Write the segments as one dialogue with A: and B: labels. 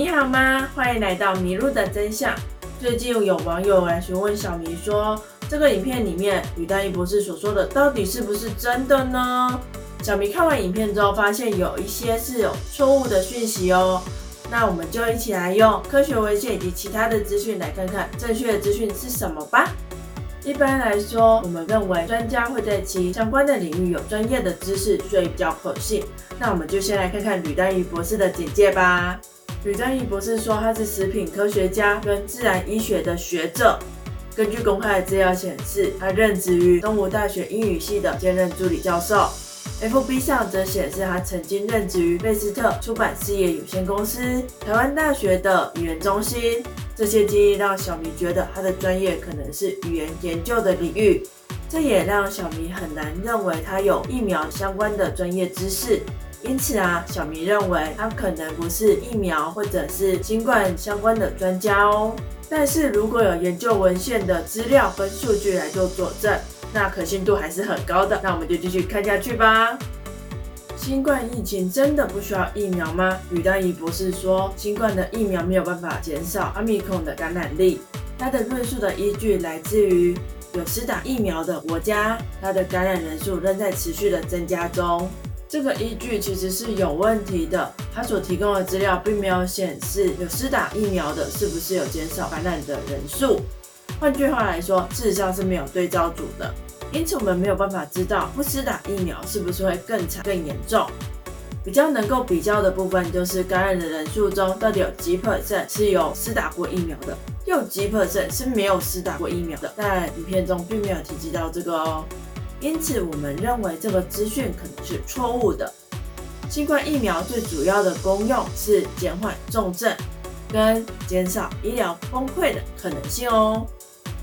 A: 你好吗？欢迎来到迷路的真相。最近有网友来询问小迷说，这个影片里面吕丹一博士所说的到底是不是真的呢？小迷看完影片之后，发现有一些是有错误的讯息哦。那我们就一起来用科学文献以及其他的资讯来看看正确的资讯是什么吧。一般来说，我们认为专家会在其相关的领域有专业的知识，所以比较可信。那我们就先来看看吕丹一博士的简介吧。吕丹一博士说，他是食品科学家跟自然医学的学者。根据公开的资料显示，他任职于东吴大学英语系的兼任助理教授。FB 上则显示，他曾经任职于贝斯特出版事业有限公司、台湾大学的语言中心。这些经历让小明觉得他的专业可能是语言研究的领域，这也让小明很难认为他有疫苗相关的专业知识。因此啊，小明认为他可能不是疫苗或者是新冠相关的专家哦。但是如果有研究文献的资料跟数据来做佐证，那可信度还是很高的。那我们就继续看下去吧。新冠疫情真的不需要疫苗吗？吕丹仪博士说，新冠的疫苗没有办法减少阿米孔的感染力。他的论述的依据来自于有施打疫苗的国家，它的感染人数仍在持续的增加中。这个依据其实是有问题的，他所提供的资料并没有显示有施打疫苗的是不是有减少感染的人数。换句话来说，事实上是没有对照组的，因此我们没有办法知道不施打疫苗是不是会更惨更严重。比较能够比较的部分就是感染的人数中到底有几 percent 是有施打过疫苗的，又有几 percent 是没有施打过疫苗的，在影片中并没有提及到这个哦。因此，我们认为这个资讯可能是错误的。新冠疫苗最主要的功用是减缓重症跟减少医疗崩溃的可能性哦。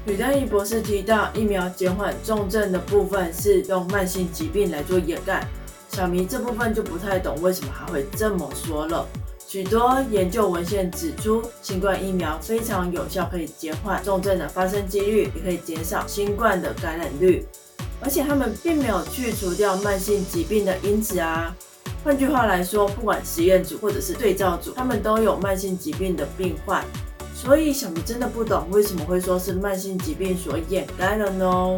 A: 吕丹仪博士提到，疫苗减缓重症的部分是用慢性疾病来做掩盖。小明这部分就不太懂为什么还会这么说了。许多研究文献指出，新冠疫苗非常有效，可以减缓重症的发生几率，也可以减少新冠的感染率。而且他们并没有去除掉慢性疾病的因子啊。换句话来说，不管实验组或者是对照组，他们都有慢性疾病的病患。所以小明真的不懂为什么会说是慢性疾病所掩盖了呢？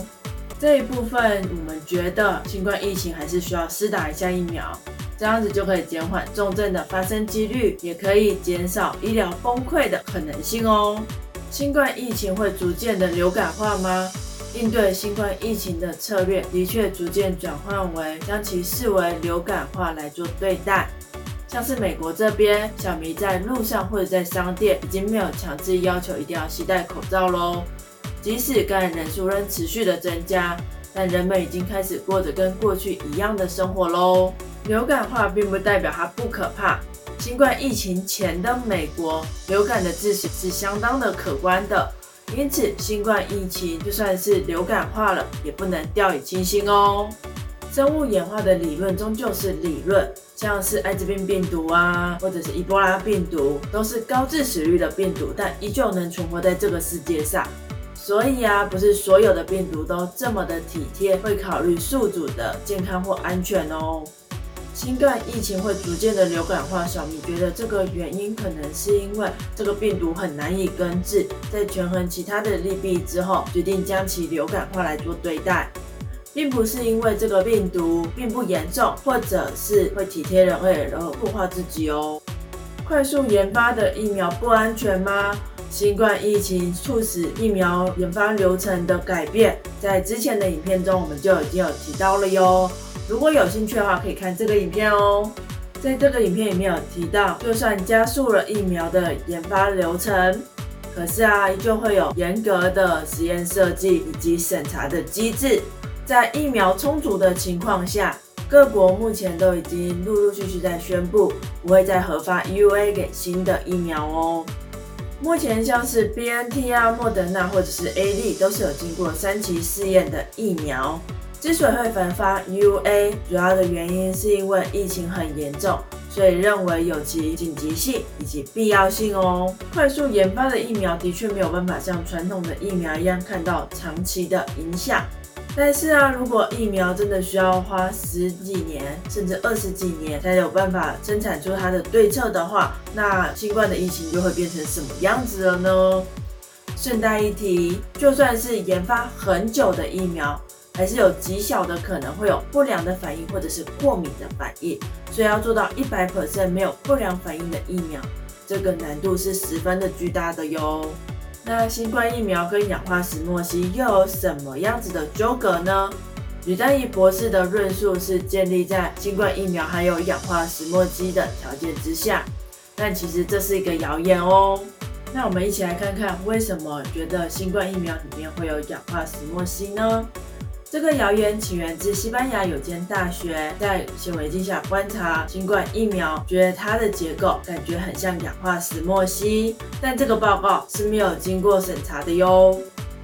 A: 这一部分我们觉得新冠疫情还是需要施打一下疫苗，这样子就可以减缓重症的发生几率，也可以减少医疗崩溃的可能性哦。新冠疫情会逐渐的流感化吗？应对新冠疫情的策略的确逐渐转换为将其视为流感化来做对待，像是美国这边，小迷在路上或者在商店已经没有强制要求一定要携戴口罩喽。即使感染人数仍持续的增加，但人们已经开始过着跟过去一样的生活喽。流感化并不代表它不可怕。新冠疫情前的美国，流感的致死是相当的可观的。因此，新冠疫情就算是流感化了，也不能掉以轻心哦。生物演化的理论终究是理论，像是艾滋病病毒啊，或者是伊波拉病毒，都是高致死率的病毒，但依旧能存活在这个世界上。所以啊，不是所有的病毒都这么的体贴，会考虑宿主的健康或安全哦。新冠疫情会逐渐的流感化，小米觉得这个原因可能是因为这个病毒很难以根治，在权衡其他的利弊之后，决定将其流感化来做对待，并不是因为这个病毒并不严重，或者是会体贴人类而弱化自己哦。快速研发的疫苗不安全吗？新冠疫情促使疫苗研发流程的改变，在之前的影片中我们就已经有提到了哟。如果有兴趣的话，可以看这个影片哦。在这个影片里面有提到，就算加速了疫苗的研发流程，可是啊，依旧会有严格的实验设计以及审查的机制。在疫苗充足的情况下，各国目前都已经陆陆续续在宣布，不会再核发 U A 给新的疫苗哦。目前像是 BNT 啊、莫德纳或者是 AD 都是有经过三期试验的疫苗。之所以会颁发 UA，主要的原因是因为疫情很严重，所以认为有其紧急性以及必要性哦。快速研发的疫苗的确没有办法像传统的疫苗一样看到长期的影响，但是啊，如果疫苗真的需要花十几年甚至二十几年才有办法生产出它的对策的话，那新冠的疫情就会变成什么样子了呢？顺带一提，就算是研发很久的疫苗，还是有极小的可能会有不良的反应或者是过敏的反应，所以要做到一百 percent 没有不良反应的疫苗，这个难度是十分的巨大的哟。那新冠疫苗跟氧化石墨烯又有什么样子的纠葛呢？吕丹仪博士的论述是建立在新冠疫苗含有氧化石墨烯的条件之下，但其实这是一个谣言哦。那我们一起来看看，为什么觉得新冠疫苗里面会有氧化石墨烯呢？这个谣言起源自西班牙有间大学在显微镜下观察新冠疫苗，觉得它的结构感觉很像氧化石墨烯，但这个报告是没有经过审查的哟。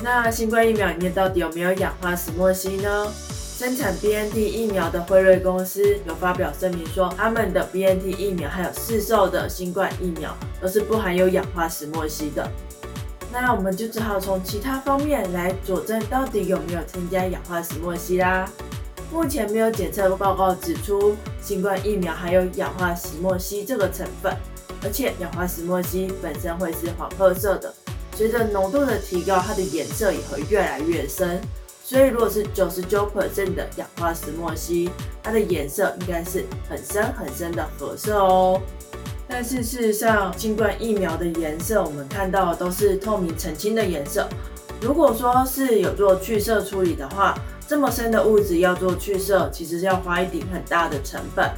A: 那新冠疫苗里面到底有没有氧化石墨烯呢？生产 BNT 疫苗的辉瑞公司有发表声明说，他们的 BNT 疫苗还有市售的新冠疫苗都是不含有氧化石墨烯的。那我们就只好从其他方面来佐证到底有没有添加氧化石墨烯啦。目前没有检测报告指出新冠疫苗含有氧化石墨烯这个成分，而且氧化石墨烯本身会是黄褐色的，随着浓度的提高，它的颜色也会越来越深。所以，如果是九十九 percent 的氧化石墨烯，它的颜色应该是很深很深的褐色哦。但是事实上，新冠疫苗的颜色我们看到都是透明澄清的颜色。如果说是有做去色处理的话，这么深的物质要做去色，其实是要花一笔很大的成本。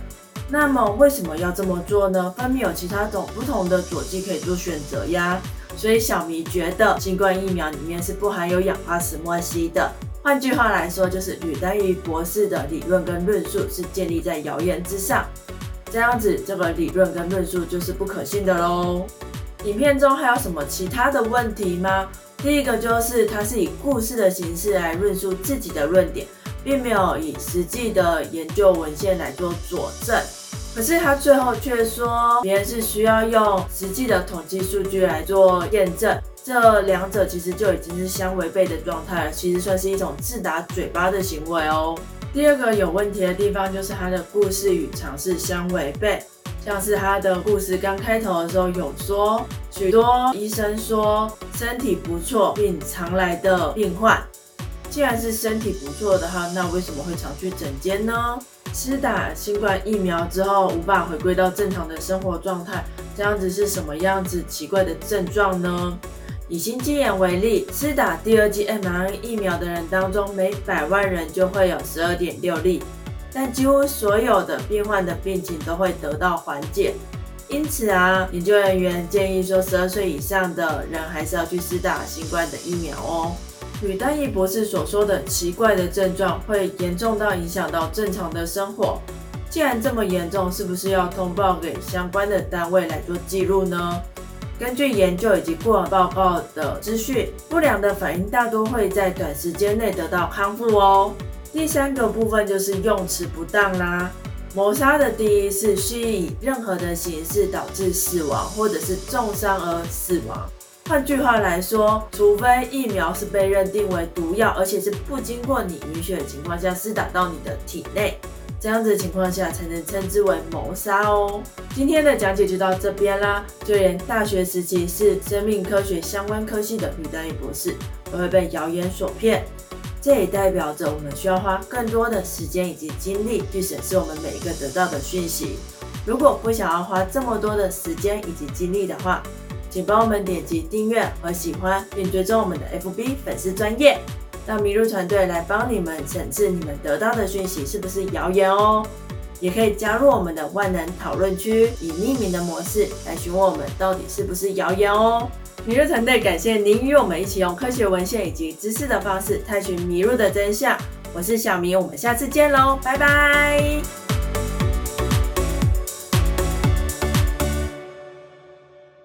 A: 那么为什么要这么做呢？分明有其他种不同的佐剂可以做选择呀。所以小迷觉得新冠疫苗里面是不含有氧化石墨烯的。换句话来说，就是吕丹于博士的理论跟论述是建立在谣言之上，这样子这个理论跟论述就是不可信的喽。影片中还有什么其他的问题吗？第一个就是它是以故事的形式来论述自己的论点，并没有以实际的研究文献来做佐证。可是他最后却说别人是需要用实际的统计数据来做验证。这两者其实就已经是相违背的状态了，其实算是一种自打嘴巴的行为哦。第二个有问题的地方就是他的故事与常识相违背，像是他的故事刚开头的时候有说，许多医生说身体不错并常来的病患，既然是身体不错的话，那为什么会常去诊间呢？施打新冠疫苗之后无法回归到正常的生活状态，这样子是什么样子奇怪的症状呢？以心肌炎为例，施打第二剂 mRNA 疫苗的人当中，每百万人就会有十二点六例，但几乎所有的病患的病情都会得到缓解。因此啊，研究人员建议说，十二岁以上的人还是要去施打新冠的疫苗哦。吕丹义博士所说的奇怪的症状，会严重到影响到正常的生活。既然这么严重，是不是要通报给相关的单位来做记录呢？根据研究以及过往报告的资讯，不良的反应大多会在短时间内得到康复哦。第三个部分就是用词不当啦。谋杀的第一是需以任何的形式导致死亡或者是重伤而死亡。换句话来说，除非疫苗是被认定为毒药，而且是不经过你允许的情况下施打到你的体内。这样子的情况下才能称之为谋杀哦。今天的讲解就到这边啦。就连大学时期是生命科学相关科系的吕丹宇博士，都会被谣言所骗。这也代表着我们需要花更多的时间以及精力去审视我们每一个得到的讯息。如果不想要花这么多的时间以及精力的话，请帮我们点击订阅和喜欢，并追踪我们的 FB 粉丝专业。让麋鹿团队来帮你们审视你们得到的讯息是不是谣言哦，也可以加入我们的万能讨论区，以匿名的模式来询问我们到底是不是谣言哦。麋鹿团队感谢您与我们一起用科学文献以及知识的方式探寻麋鹿的真相。我是小明，我们下次见喽，拜拜。